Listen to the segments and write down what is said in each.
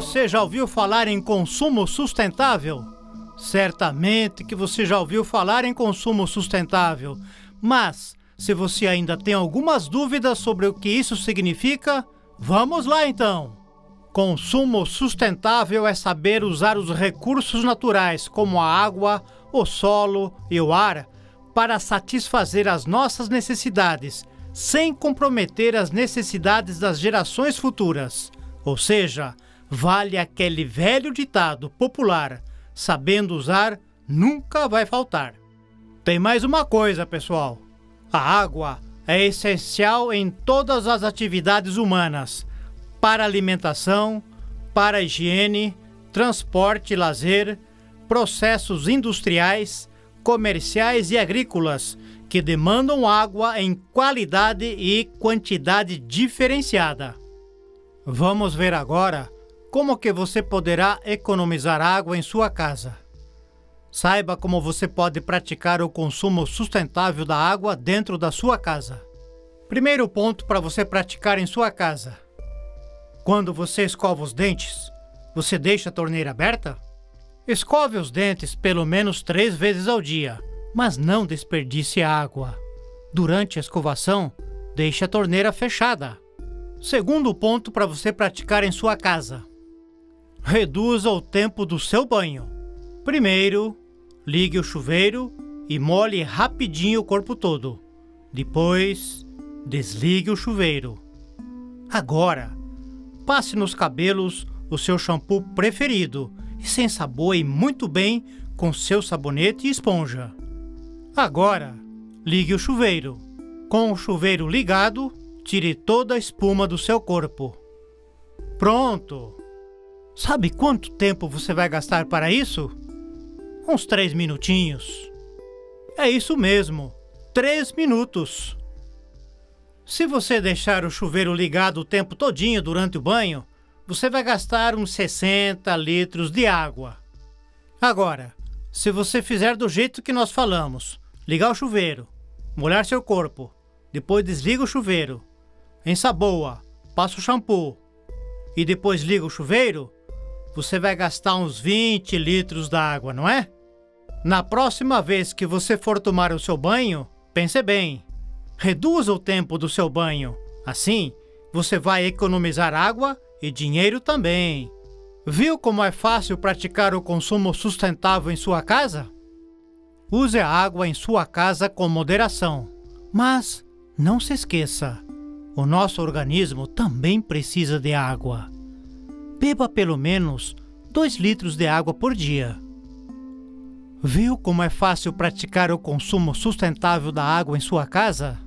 Você já ouviu falar em consumo sustentável? Certamente que você já ouviu falar em consumo sustentável, mas se você ainda tem algumas dúvidas sobre o que isso significa, vamos lá então! Consumo sustentável é saber usar os recursos naturais, como a água, o solo e o ar, para satisfazer as nossas necessidades, sem comprometer as necessidades das gerações futuras. Ou seja, vale aquele velho ditado popular: sabendo usar, nunca vai faltar. Tem mais uma coisa, pessoal: a água é essencial em todas as atividades humanas para alimentação, para higiene, transporte lazer, processos industriais, comerciais e agrícolas que demandam água em qualidade e quantidade diferenciada. Vamos ver agora como que você poderá economizar água em sua casa. Saiba como você pode praticar o consumo sustentável da água dentro da sua casa. Primeiro ponto para você praticar em sua casa quando você escova os dentes, você deixa a torneira aberta? Escove os dentes pelo menos três vezes ao dia, mas não desperdice água. Durante a escovação, deixe a torneira fechada. Segundo ponto para você praticar em sua casa: reduza o tempo do seu banho. Primeiro, ligue o chuveiro e molhe rapidinho o corpo todo. Depois, desligue o chuveiro. Agora, Passe nos cabelos o seu shampoo preferido e se ensaboe muito bem com seu sabonete e esponja. Agora, ligue o chuveiro. Com o chuveiro ligado, tire toda a espuma do seu corpo. Pronto! Sabe quanto tempo você vai gastar para isso? Uns três minutinhos. É isso mesmo, três minutos. Se você deixar o chuveiro ligado o tempo todinho durante o banho, você vai gastar uns 60 litros de água. Agora, se você fizer do jeito que nós falamos, ligar o chuveiro, molhar seu corpo, depois desliga o chuveiro, ensaboa, passa o shampoo e depois liga o chuveiro, você vai gastar uns 20 litros d'água, não é? Na próxima vez que você for tomar o seu banho, pense bem Reduza o tempo do seu banho. Assim, você vai economizar água e dinheiro também. Viu como é fácil praticar o consumo sustentável em sua casa? Use a água em sua casa com moderação. Mas não se esqueça: o nosso organismo também precisa de água. Beba pelo menos 2 litros de água por dia. Viu como é fácil praticar o consumo sustentável da água em sua casa?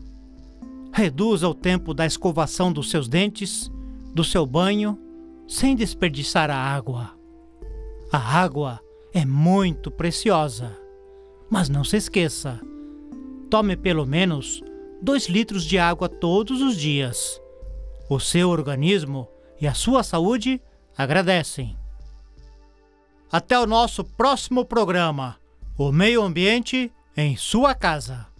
Reduza o tempo da escovação dos seus dentes, do seu banho, sem desperdiçar a água. A água é muito preciosa. Mas não se esqueça: tome pelo menos 2 litros de água todos os dias. O seu organismo e a sua saúde agradecem. Até o nosso próximo programa: O Meio Ambiente em Sua Casa.